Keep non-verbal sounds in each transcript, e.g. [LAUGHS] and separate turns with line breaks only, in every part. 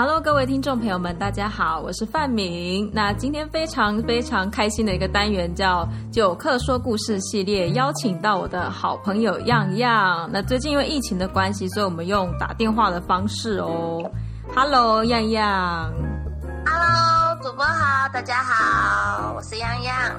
Hello，各位听众朋友们，大家好，我是范明。那今天非常非常开心的一个单元叫“九课说故事”系列，邀请到我的好朋友样样。那最近因为疫情的关系，所以我们用打电话的方式哦。Hello，样样。
Hello，主播好，大家好，我是样样。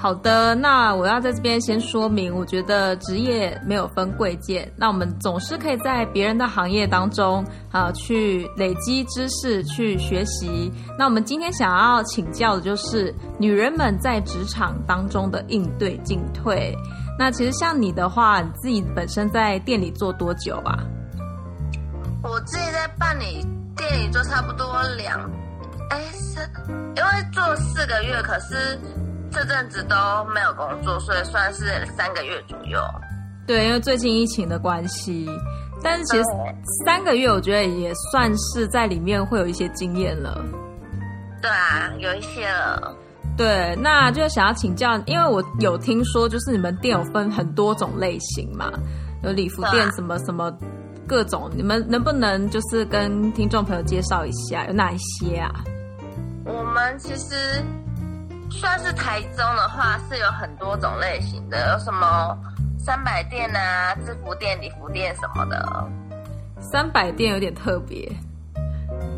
好的，那我要在这边先说明，我觉得职业没有分贵贱，那我们总是可以在别人的行业当中啊去累积知识，去学习。那我们今天想要请教的就是女人们在职场当中的应对进退。那其实像你的话，你自己本身在店里做多久啊？
我自己在办理店里做差不多两，哎，是，因为做四个月，可是。这阵子都没有工作，所以算是三个月左右。
对，因为最近疫情的关系，但是其实三个月我觉得也算是在里面会有一些经验了。
对啊，有一些了。
对，那就想要请教，因为我有听说，就是你们店有分很多种类型嘛，有礼服店什么什么各种，你们能不能就是跟听众朋友介绍一下有哪一些啊？
我们其实。算是台中的话，是有很多种类型的，有什么三百店啊、制服店、礼服店什么的。
三百店有点特别。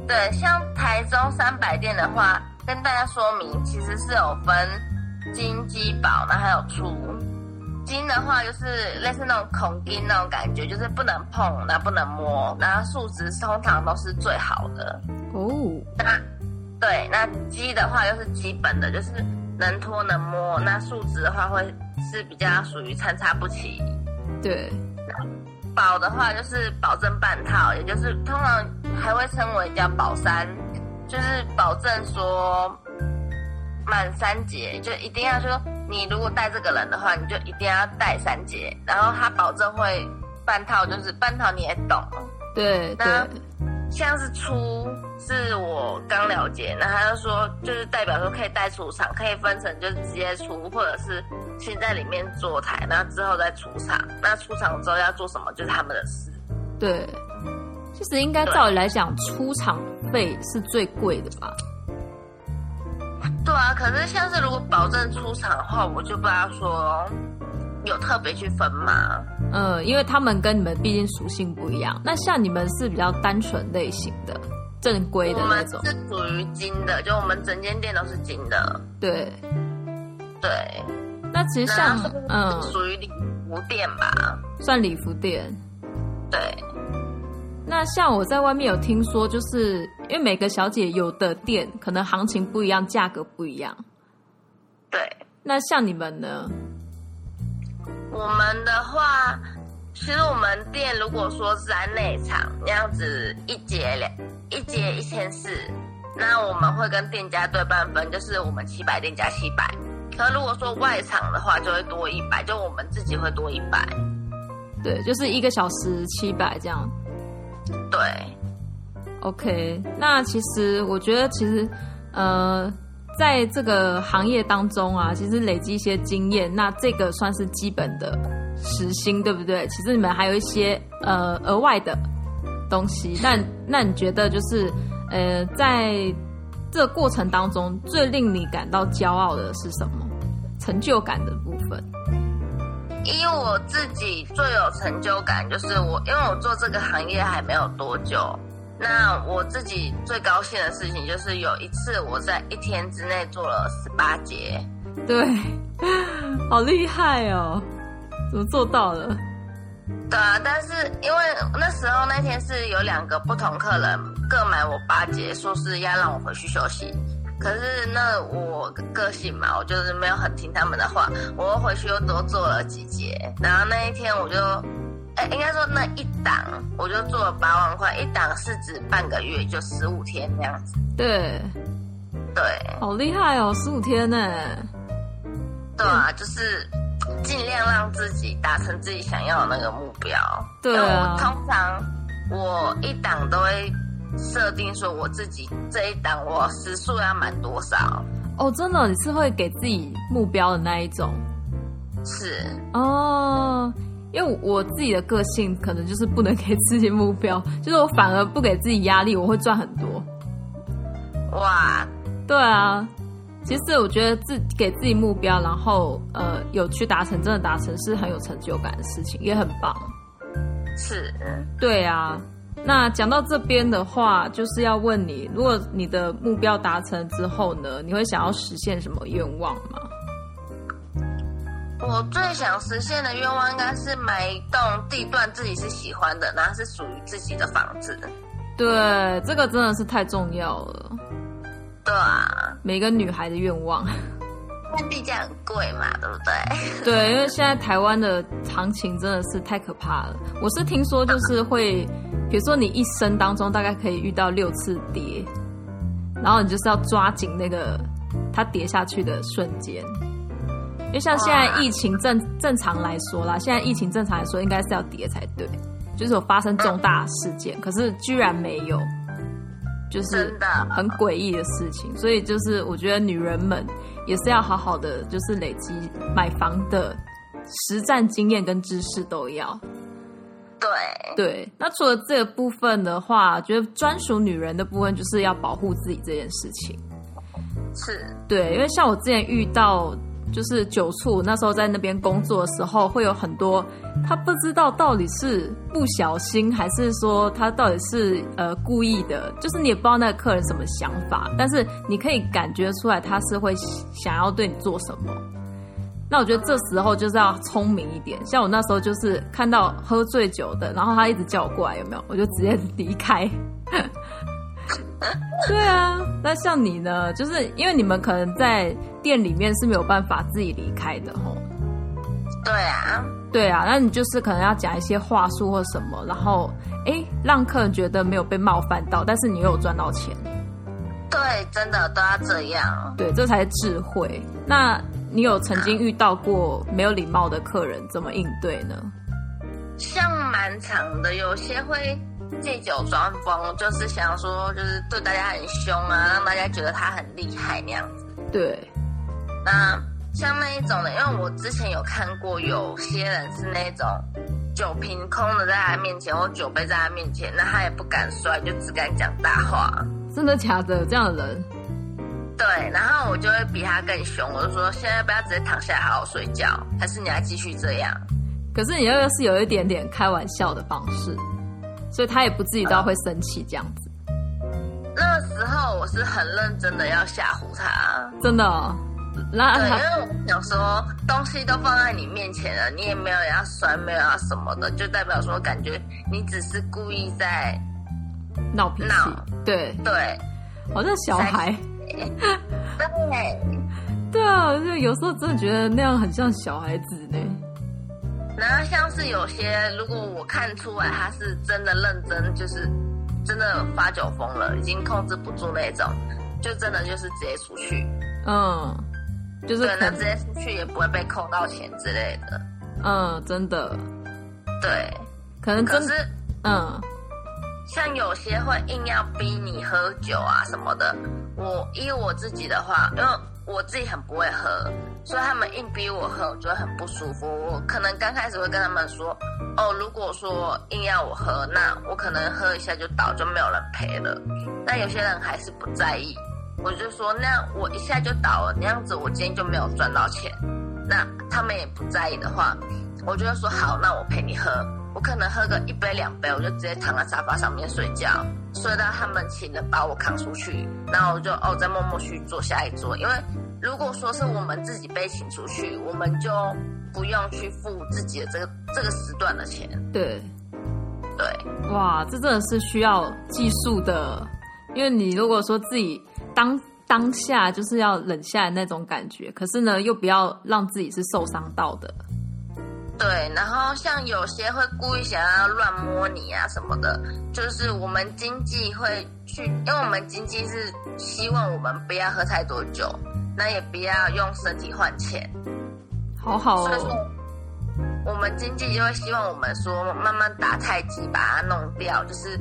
对，像台中三百店的话，跟大家说明，其实是有分金、基、宝，然后还有粗。金的话就是类似那种孔金那种感觉，就是不能碰，那不能摸，然后数值通常都是最好的。哦。那对，那基的话又是基本的，就是能拖能摸。那数值的话会是比较属于参差不齐。
对，
保的话就是保证半套，也就是通常还会称为叫保三，就是保证说满三节，就一定要说你如果带这个人的话，你就一定要带三节，然后他保证会半套，就是半套你也懂。
对对。
像是出是我刚了解，那他就说就是代表说可以带出场，可以分成就是直接出，或者是先在里面坐台，那之后再出场。那出场之后要做什么就是他们的事。
对，其实应该照理来讲，出场费是最贵的吧？
对啊，可是像是如果保证出场的话，我就不知道说。有特别去分吗？
嗯，因为他们跟你们毕竟属性不一样。那像你们是比较单纯类型的、正规的那种，
是属于金的，就我们整间店都是金的。
对，
对。
那其实像
嗯，属于礼服店吧，
算礼服店。
对。
那像我在外面有听说，就是因为每个小姐有的店可能行情不一样，价格不一样。
对。
那像你们呢？
我们的话，其实我们店如果说是在内场那样子一节两一节一千四，那我们会跟店家对半分，就是我们七百店家七百。可如果说外场的话，就会多一百，就我们自己会多一百。
对，就是一个小时七百这样。
对。
OK，那其实我觉得，其实呃。在这个行业当中啊，其实累积一些经验，那这个算是基本的时薪，对不对？其实你们还有一些呃额外的东西。那那你觉得就是呃，在这个过程当中，最令你感到骄傲的是什么？成就感的部分？
因为我自己最有成就感，就是我因为我做这个行业还没有多久。那我自己最高兴的事情就是有一次我在一天之内做了十八节，
对，[LAUGHS] 好厉害哦，怎么做到了？
对啊，但是因为那时候那天是有两个不同客人各买我八节，说是要让我回去休息，可是那我个性嘛，我就是没有很听他们的话，我又回去又多做了几节，然后那一天我就。哎，应该说那一档我就做了八万块，一档是指半个月，就十五天那样子。
对，
对，
好厉害哦，十五天呢。
对啊，就是尽量让自己达成自己想要的那个目标。
对啊。
通常我一档都会设定说，我自己这一档我时速要满多少。
哦，真的，你是会给自己目标的那一种。
是。
哦。因为我自己的个性可能就是不能给自己目标，[LAUGHS] 就是我反而不给自己压力，我会赚很多。
哇，
对啊，其实我觉得自给自己目标，然后呃有去达成，真的达成是很有成就感的事情，也很棒。
是，
对啊。那讲到这边的话，就是要问你，如果你的目标达成之后呢，你会想要实现什么愿望吗？
我最想实现的愿望应该是买一栋地段自己是喜欢的，然后是属于自己的房子。
对，这个真的是太重要了。
对啊，
每个女孩的愿望。
因为地价很贵嘛，对不对？[LAUGHS]
对，因为现在台湾的行情真的是太可怕了。我是听说，就是会，比如说你一生当中大概可以遇到六次跌，然后你就是要抓紧那个它跌下去的瞬间。因为像现在疫情正正常来说啦，现在疫情正常来说应该是要跌才对，就是有发生重大事件，可是居然没有，就是很诡异的事情。所以就是我觉得女人们也是要好好的，就是累积买房的实战经验跟知识都要。
对
对，那除了这个部分的话，觉得专属女人的部分就是要保护自己这件事情。
是
对，因为像我之前遇到。就是酒醋那时候在那边工作的时候，会有很多他不知道到底是不小心，还是说他到底是呃故意的。就是你也不知道那个客人什么想法，但是你可以感觉出来他是会想要对你做什么。那我觉得这时候就是要聪明一点。像我那时候就是看到喝醉酒的，然后他一直叫我过来，有没有？我就直接 [LAUGHS] 离开。[LAUGHS] 对啊，那像你呢？就是因为你们可能在店里面是没有办法自己离开的吼。
对啊，
对啊，那你就是可能要讲一些话术或什么，然后哎，让客人觉得没有被冒犯到，但是你又有赚到钱。
对，真的都要这样。
对，这才是智慧。那你有曾经遇到过没有礼貌的客人，怎么应对呢？
像蛮长的，有些会。借酒装疯，就是想说，就是对大家很凶啊，让大家觉得他很厉害那样子。
对。
那像那一种的，因为我之前有看过，有些人是那种酒瓶空的在他面前，或酒杯在他面前，那他也不敢摔，就只敢讲大话。
真的假的？这样的人？
对。然后我就会比他更凶，我就说：现在不要直接躺下来好好睡觉，还是你还继续这样？
可是你又是有一点点开玩笑的方式。所以他也不至于到会生气这样子。
那时候我是很认真的要吓唬他，
真的。那
对，因为我想说东西都放在你面前了，你也没有要摔，没有要什么的，就代表说感觉你只是故意在
闹脾气。对
对，
好像小孩。[LAUGHS]
对。
对啊，就有时候真的觉得那样很像小孩子呢。
然后像是有些，如果我看出来他是真的认真，就是真的发酒疯了，已经控制不住那种，就真的就是直接出去。
嗯，就是
可能直接出去也不会被扣到钱之类的。
嗯，真的。
对，
可能可
是
嗯，
像有些会硬要逼你喝酒啊什么的，我依我自己的话，因为。我自己很不会喝，所以他们硬逼我喝，我觉得很不舒服。我可能刚开始会跟他们说：“哦，如果说硬要我喝，那我可能喝一下就倒，就没有人陪了。”但有些人还是不在意，我就说：“那我一下就倒了，那样子我今天就没有赚到钱。”那他们也不在意的话，我就说：“好，那我陪你喝。”我可能喝个一杯两杯，我就直接躺在沙发上面睡觉，睡到他们请人把我扛出去，然后我就哦再默默去做下一桌。因为如果说是我们自己被请出去，我们就不用去付自己的这个这个时段的钱。
对，
对，
哇，这真的是需要技术的，因为你如果说自己当当下就是要冷下来那种感觉，可是呢又不要让自己是受伤到的。
对，然后像有些会故意想要乱摸你啊什么的，就是我们经济会去，因为我们经济是希望我们不要喝太多酒，那也不要用身体换钱，
好好
哦。说，我们经济就会希望我们说慢慢打太极把它弄掉，就是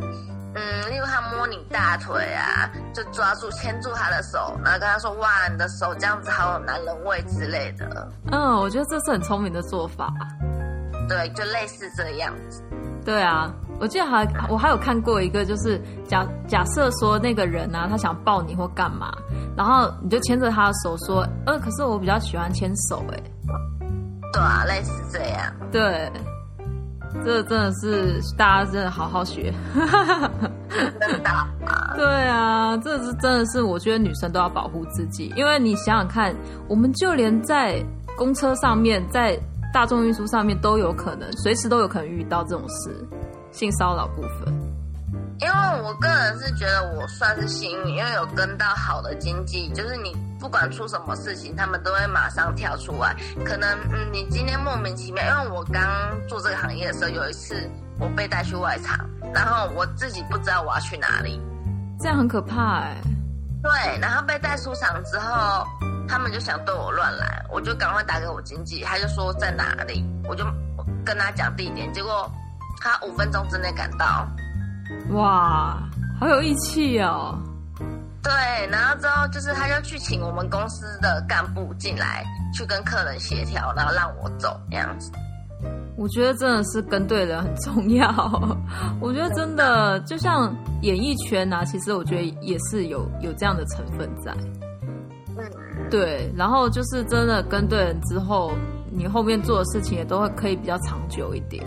嗯，例如他摸你大腿啊，就抓住牵住他的手，然后跟他说哇，你的手这样子好有男人味之类的。
嗯，我觉得这是很聪明的做法。
对，就类似这样子。
对啊，我记得还我还有看过一个，就是假假设说那个人啊，他想抱你或干嘛，然后你就牵着他的手说，呃，可是我比较喜欢牵手，哎，
对啊，类似这样。
对，这真的是大家真的好好学。
真的啊，
对啊，这是真的是我觉得女生都要保护自己，因为你想想看，我们就连在公车上面，在大众运输上面都有可能，随时都有可能遇到这种事，性骚扰部分。
因为我个人是觉得我算是幸运，因为有跟到好的经济，就是你不管出什么事情，他们都会马上跳出来。可能嗯，你今天莫名其妙，因为我刚做这个行业的时候，有一次我被带去外场，然后我自己不知道我要去哪里，
这样很可怕哎。
对，然后被带出场之后，他们就想对我乱来，我就赶快打给我经纪，他就说在哪里，我就跟他讲地点，结果他五分钟之内赶到。
哇，好有义气哦！
对，然后之后就是他就去请我们公司的干部进来，去跟客人协调，然后让我走这样子。
我觉得真的是跟对人很重要。我觉得真的就像演艺圈啊，其实我觉得也是有有这样的成分在。
嗯，
对，然后就是真的跟对人之后，你后面做的事情也都会可以比较长久一点。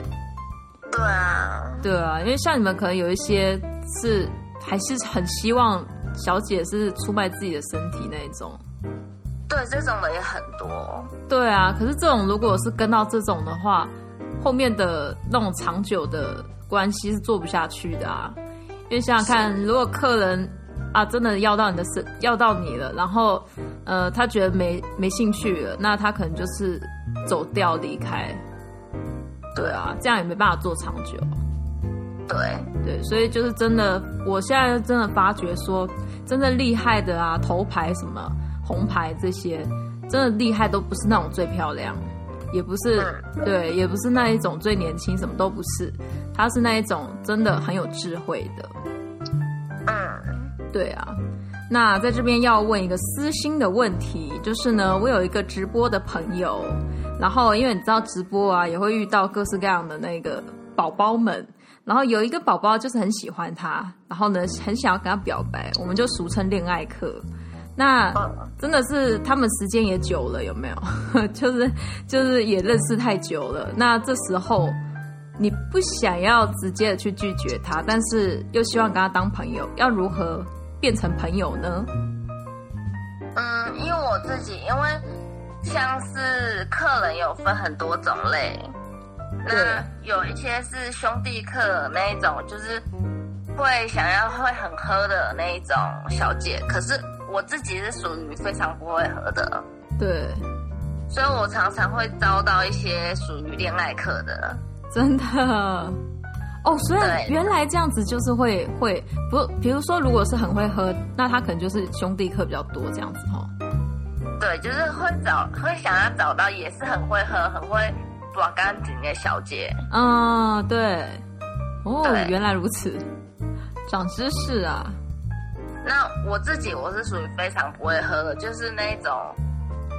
对啊，
对啊，因为像你们可能有一些是还是很希望小姐是出卖自己的身体那一种。
对，这种的也很多。
对啊，可是这种如果是跟到这种的话，后面的那种长久的关系是做不下去的啊。因为想想看，如果客人啊真的要到你的身，要到你了，然后呃他觉得没没兴趣了，那他可能就是走掉离开。对啊，这样也没办法做长久。
对
对，所以就是真的，我现在真的发觉说，真的厉害的啊，头牌什么红牌这些，真的厉害都不是那种最漂亮，也不是对，也不是那一种最年轻，什么都不是，他是那一种真的很有智慧的。
嗯，
对啊。那在这边要问一个私心的问题，就是呢，我有一个直播的朋友。然后，因为你知道直播啊，也会遇到各式各样的那个宝宝们。然后有一个宝宝就是很喜欢他，然后呢，很想要跟他表白，我们就俗称恋爱课。那真的是他们时间也久了，有没有？[LAUGHS] 就是就是也认识太久了。那这时候你不想要直接的去拒绝他，但是又希望跟他当朋友，要如何变成朋友呢？
嗯，因为我自己因为。像是客人有分很多种类，那有一些是兄弟客那一种，就是会想要会很喝的那一种小姐。可是我自己是属于非常不会喝的，
对，
所以我常常会遭到一些属于恋爱客的，
真的。哦，所以原来这样子就是会会不，比如说如果是很会喝，那他可能就是兄弟客比较多这样子哈。
对，就是会找，会想要找到也是很会喝、很会抓干净的小姐。
嗯，对。哦，原来如此，长知识啊。
那我自己我是属于非常不会喝的，就是那种，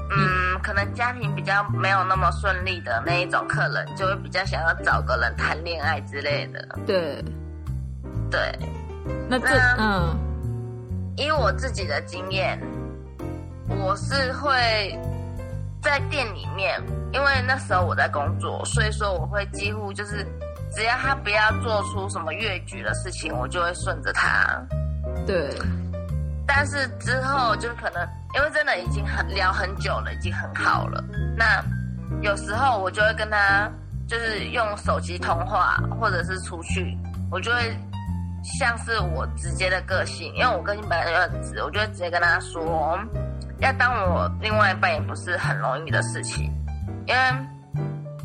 嗯，可能家庭比较没有那么顺利的那一种客人，就会比较想要找个人谈恋爱之类的。
对，
对。
那这，嗯，
以我自己的经验。我是会在店里面，因为那时候我在工作，所以说我会几乎就是，只要他不要做出什么越矩的事情，我就会顺着他。
对。
但是之后就可能，因为真的已经很聊很久了，已经很好了。那有时候我就会跟他，就是用手机通话，或者是出去，我就会像是我直接的个性，因为我个性本来就很直，我就会直接跟他说。要当我另外一半也不是很容易的事情，因为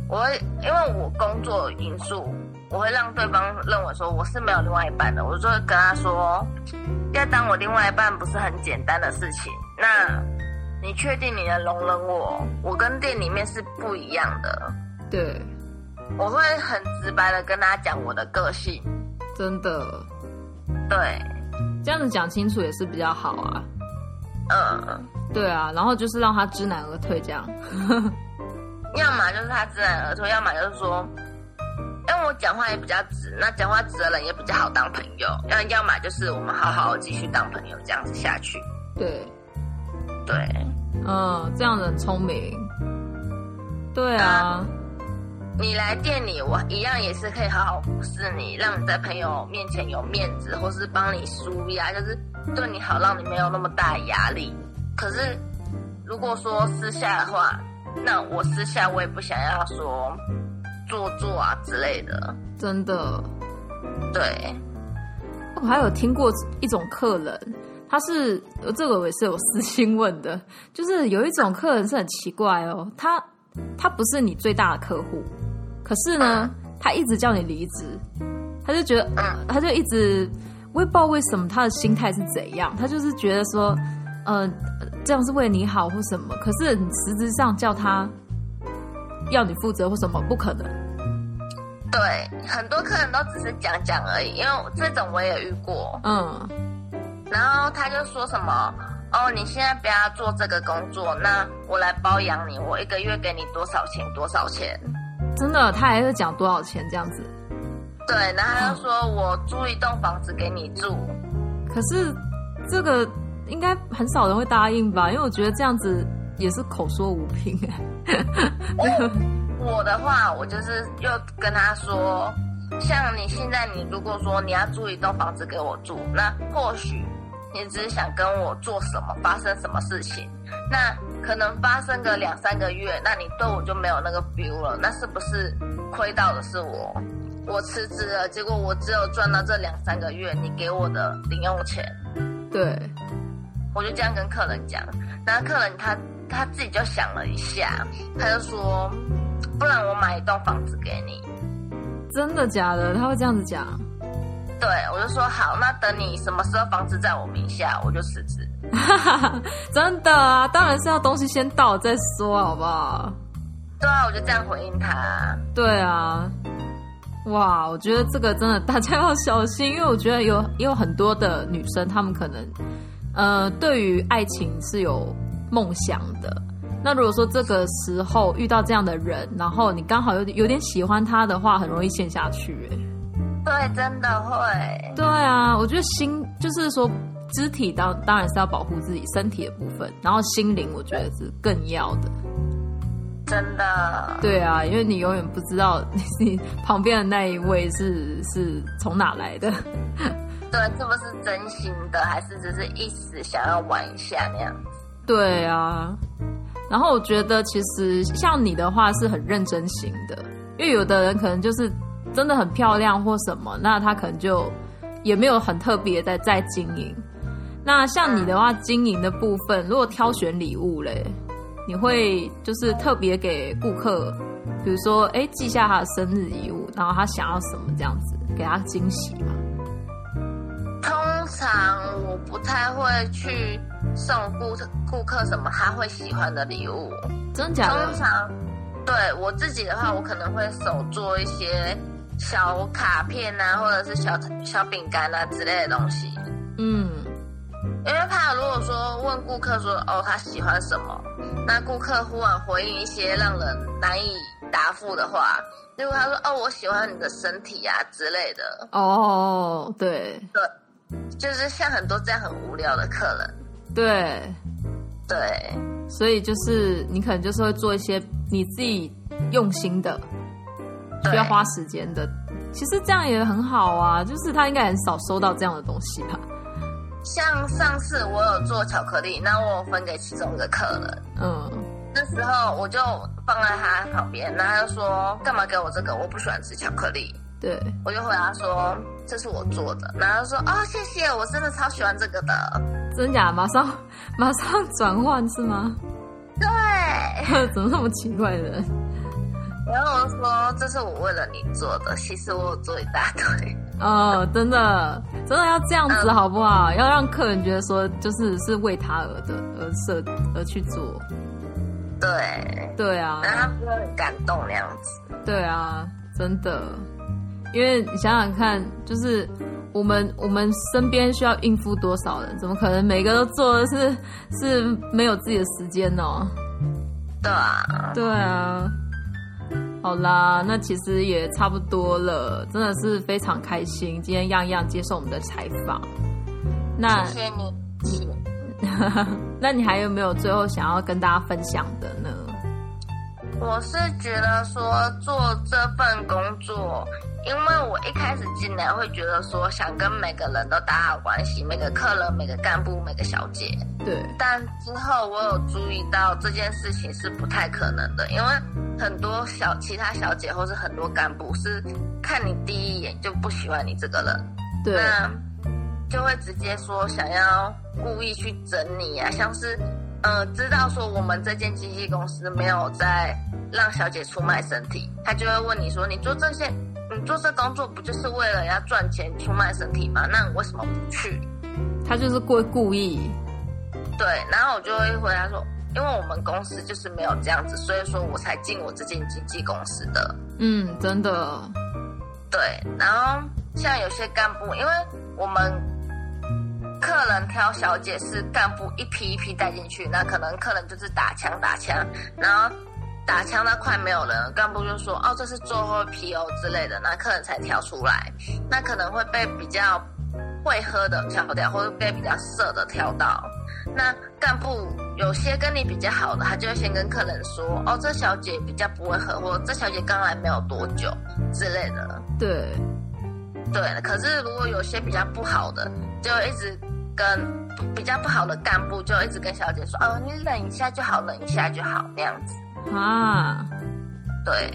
我会因为我工作因素，我会让对方认为说我是没有另外一半的，我就会跟他说，要当我另外一半不是很简单的事情。那你确定你能容忍我？我跟店里面是不一样的。
对，
我会很直白的跟他讲我的个性。
真的，
对，
这样子讲清楚也是比较好啊。
嗯。
对啊，然后就是让他知难而退这样。[LAUGHS]
要么就是他知难而退，要么就是说，因为我讲话也比较直，那讲话直的人也比较好当朋友。要要么就是我们好好继续当朋友，这样子下去。
对，
对，
嗯，这样子很聪明。对啊，
你来店里，我一样也是可以好好服侍你，让你在朋友面前有面子，或是帮你舒压，就是对你好，让你没有那么大压力。可是如果说私下的话，那我私下我也不想要说做作啊之类的。
真的。
对，
我还有听过一种客人，他是呃这个我也是有私心问的，[LAUGHS] 就是有一种客人是很奇怪哦，他他不是你最大的客户，可是呢，他一直叫你离职，他就觉得，他就一直我也不知道为什么他的心态是怎样，他就是觉得说，呃，这样是为你好或什么，可是你实质上叫他要你负责或什么，不可能。
对，很多客人都只是讲讲而已，因为这种我也遇过。
嗯，
然后他就说什么：“哦，你现在不要做这个工作，那我来包养你，我一个月给你多少钱？多少钱？”
真的，他还是讲多少钱这样子。
对，然后他就说我租一栋房子给你住。
可是这个应该很少人会答应吧？因为我觉得这样子也是口说无凭 [LAUGHS] 哎。
我的话，我就是又跟他说，像你现在，你如果说你要租一栋房子给我住，那或许你只是想跟我做什么，发生什么事情，那可能发生个两三个月，那你对我就没有那个 feel 了，那是不是亏到的是我？我辞职了，结果我只有赚到这两三个月你给我的零用钱。
对，
我就这样跟客人讲，那客人他他自己就想了一下，他就说。不然我买一栋房子给你，
真的假的？他会这样子讲？
对，我就说好，那等你什么时候房子在我名下，我就辞职。[LAUGHS]
真的啊，当然是要东西先到再说，好不好？
对啊，我就这样回应他。
对啊，哇，我觉得这个真的大家要小心，因为我觉得有也有很多的女生，她们可能呃对于爱情是有梦想的。那如果说这个时候遇到这样的人，然后你刚好有有点喜欢他的话，很容易陷下去。哎，
对，真的会。
对啊，我觉得心就是说，肢体当当然是要保护自己身体的部分，然后心灵我觉得是更要的。
真的。
对啊，因为你永远不知道你旁边的那一位是是从哪来的。[LAUGHS]
对，是不是真心的，还是只是一时想要玩一下那样子？
对啊。然后我觉得，其实像你的话是很认真型的，因为有的人可能就是真的很漂亮或什么，那他可能就也没有很特别的在经营。那像你的话，经营的部分，如果挑选礼物嘞，你会就是特别给顾客，比如说哎记下他的生日礼物，然后他想要什么这样子，给他惊喜嘛？
通常我不太会去。送顾顾客什么他会喜欢的礼物？
真假的？
通常对我自己的话，我可能会手做一些小卡片啊，或者是小小饼干啊之类的东西。
嗯，
因为怕如果说问顾客说哦他喜欢什么，那顾客忽然回应一些让人难以答复的话，如果他说哦我喜欢你的身体啊之类的。
哦，对
对，就是像很多这样很无聊的客人。
对，
对，
所以就是你可能就是会做一些你自己用心的，需要花时间的。其实这样也很好啊，就是他应该很少收到这样的东西吧。
像上次我有做巧克力，那我有分给其中一个客人，
嗯，
那时候我就放在他旁边，然后他就说干嘛给我这个？我不喜欢吃巧克力。
对，
我就回答说这是我做的，然后说哦谢谢，我真的超喜欢这个的。
真假？马上 [LAUGHS] 马上转换是吗？
对，[LAUGHS]
怎么那么奇怪的？
然后我说这是我为了你做的，其实我有做一大堆。
哦，真的，真的要这样子好不好？要让客人觉得说就是是为他而的而设而去做。
对，
对啊，
然后他很感动那样子。
对啊，真的。因为你想想看，就是我们我们身边需要应付多少人？怎么可能每个都做的是是没有自己的时间呢？
对啊，
对啊。好啦，那其实也差不多了，真的是非常开心，今天样样接受我们的采访。那
谢谢你，[LAUGHS]
那你还有没有最后想要跟大家分享的呢？
我是觉得说做这份工作，因为我一开始进来会觉得说想跟每个人都打好关系，每个客人、每个干部、每个小姐。
对，
但之后我有注意到这件事情是不太可能的，因为很多小其他小姐或是很多干部是看你第一眼就不喜欢你这个人，
对，
那就会直接说想要故意去整你啊，像是呃知道说我们这间经纪公司没有在让小姐出卖身体，他就会问你说你做这些你做这工作不就是为了要赚钱出卖身体吗？那你为什么不去？
他就是故故意，
对，然后我就会回答说，因为我们公司就是没有这样子，所以说我才进我这间经纪公司的。
嗯，真的，
对，然后像有些干部，因为我们客人挑小姐是干部一批一批带进去，那可能客人就是打枪打枪，然后打枪那快没有人了，干部就说哦这是最后一批哦之类的，那客人才挑出来，那可能会被比较会喝的挑掉，或者被比较色的挑到。那干部有些跟你比较好的，他就会先跟客人说哦这小姐比较不会喝，或这小姐刚来没有多久之类的。
对，
对，可是如果有些比较不好的，就一直跟比较不好的干部就一直跟小姐说，哦，你忍一下就好，忍一下就好，那样子。
啊，
对，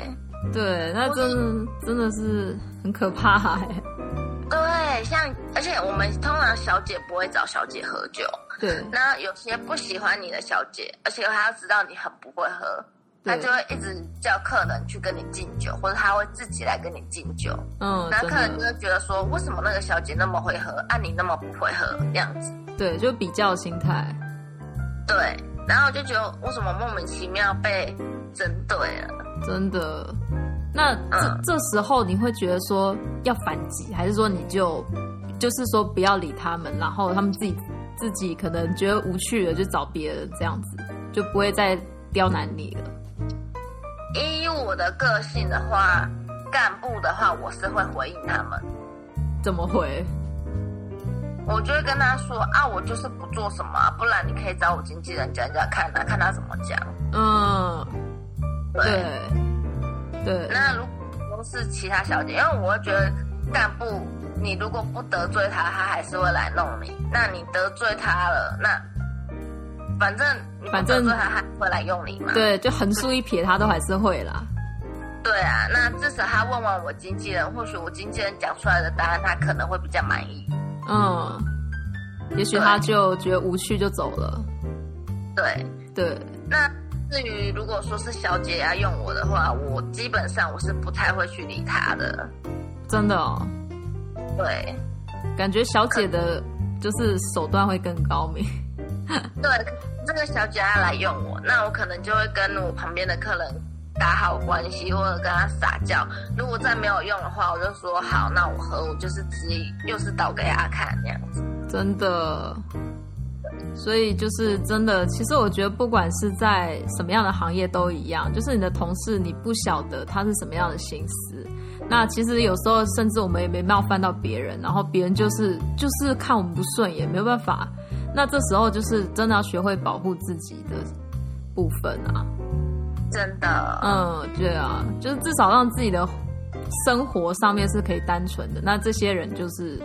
对，那真的真的是很可怕哎、[LAUGHS]
对，像而且我们通常小姐不会找小姐喝酒，
对，
那有些不喜欢你的小姐，而且她要知道你很不会喝，她
对
就会一直叫客人去跟你敬酒，或者他会自己来跟你敬酒。
嗯，真
那客人就，会觉得说，为什么那个小姐那么会喝，啊你那么不会喝这样子？
对，就比较心态，
对，然后我就觉得为什么莫名其妙被针对了？
真的。那这、
嗯
这时候你会觉得说要反击，还是说你就就是说不要理他们，然后他们自己自己可能觉得无趣了，就找别人这样子，就不会再刁难你了。
依我的个性的话，干部的话我是会回应他们，
怎么回？
我就会跟他说啊，我就是不做什么啊、不然你可以找我经纪人讲讲看啊，看他怎么讲。
嗯，
对，
对，
那如果是其他小姐，因为我会觉得干部，你如果不得罪他，他还是会来弄你。那你得罪他了，那反正
反正
他，还会来用你嘛。
对，就横竖一撇，他都还是会啦。
对啊，那至少他问完我经纪人，或许我经纪人讲出来的答案，他可能会比较满意。
嗯，也许他就觉得无趣就走了。
对，
对，
那至于如果说是小姐要用我的话，我基本上我是不太会去理她的。
真的哦，
对，
感觉小姐的就是手段会更高明。
对，这个小姐要来用我，那我可能就会跟我旁边的客人打好关系，或者跟他撒娇。如果再没有用的话，我就说好，那我喝，我就是直接又是倒给他看那样子。
真的。所以就是真的，其实我觉得不管是在什么样的行业都一样，就是你的同事你不晓得他是什么样的心思，那其实有时候甚至我们也没冒犯到别人，然后别人就是就是看我们不顺眼，没有办法。那这时候就是真的要学会保护自己的部分啊。
真的，
嗯，对啊，就是至少让自己的生活上面是可以单纯的。那这些人就是，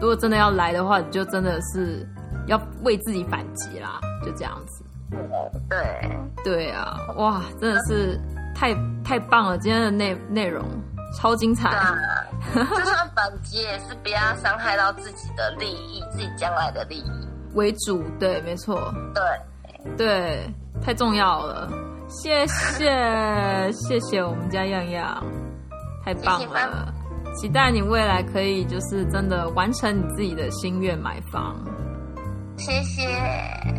如果真的要来的话，你就真的是要为自己反击啦，就这样子。
对，
对啊，哇，真的是太太棒了！今天的内内容超精彩 [LAUGHS]
就算反击也是不要伤害到自己的利益，自己将来的利益。
为主，对，没错，
对，
对，太重要了。谢谢，[LAUGHS] 谢谢我们家样样，太棒了！期待你未来可以就是真的完成你自己的心愿买房。
谢谢，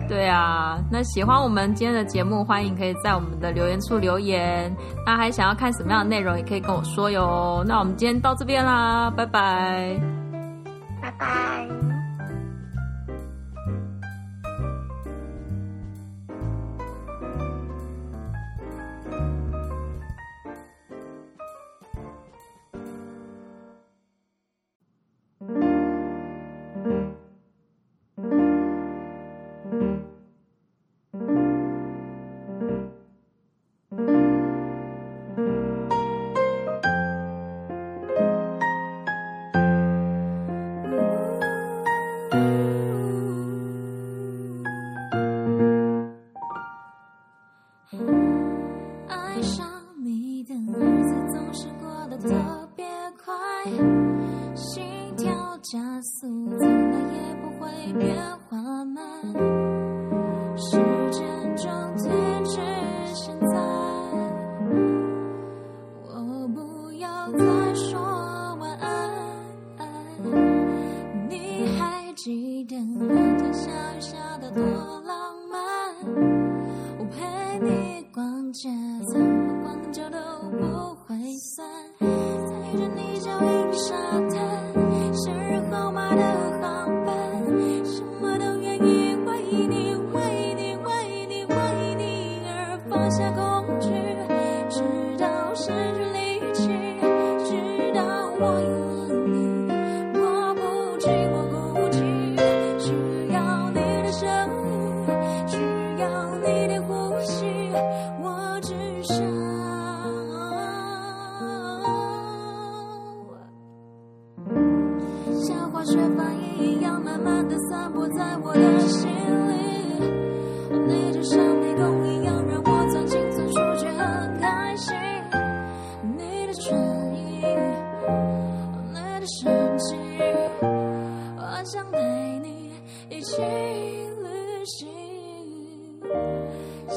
对啊，那喜欢我们今天的节目，欢迎可以在我们的留言处留言。那还想要看什么样的内容，也可以跟我说哟。那我们今天到这边啦，拜拜。
拜拜。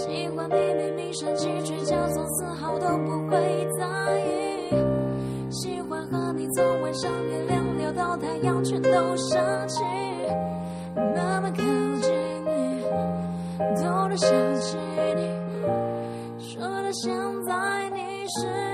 喜欢你明明生气却假装丝毫都不会在意，喜欢和你从晚上月亮聊到太阳全都升起，慢慢靠近你，偷偷想起你，说的现在你是。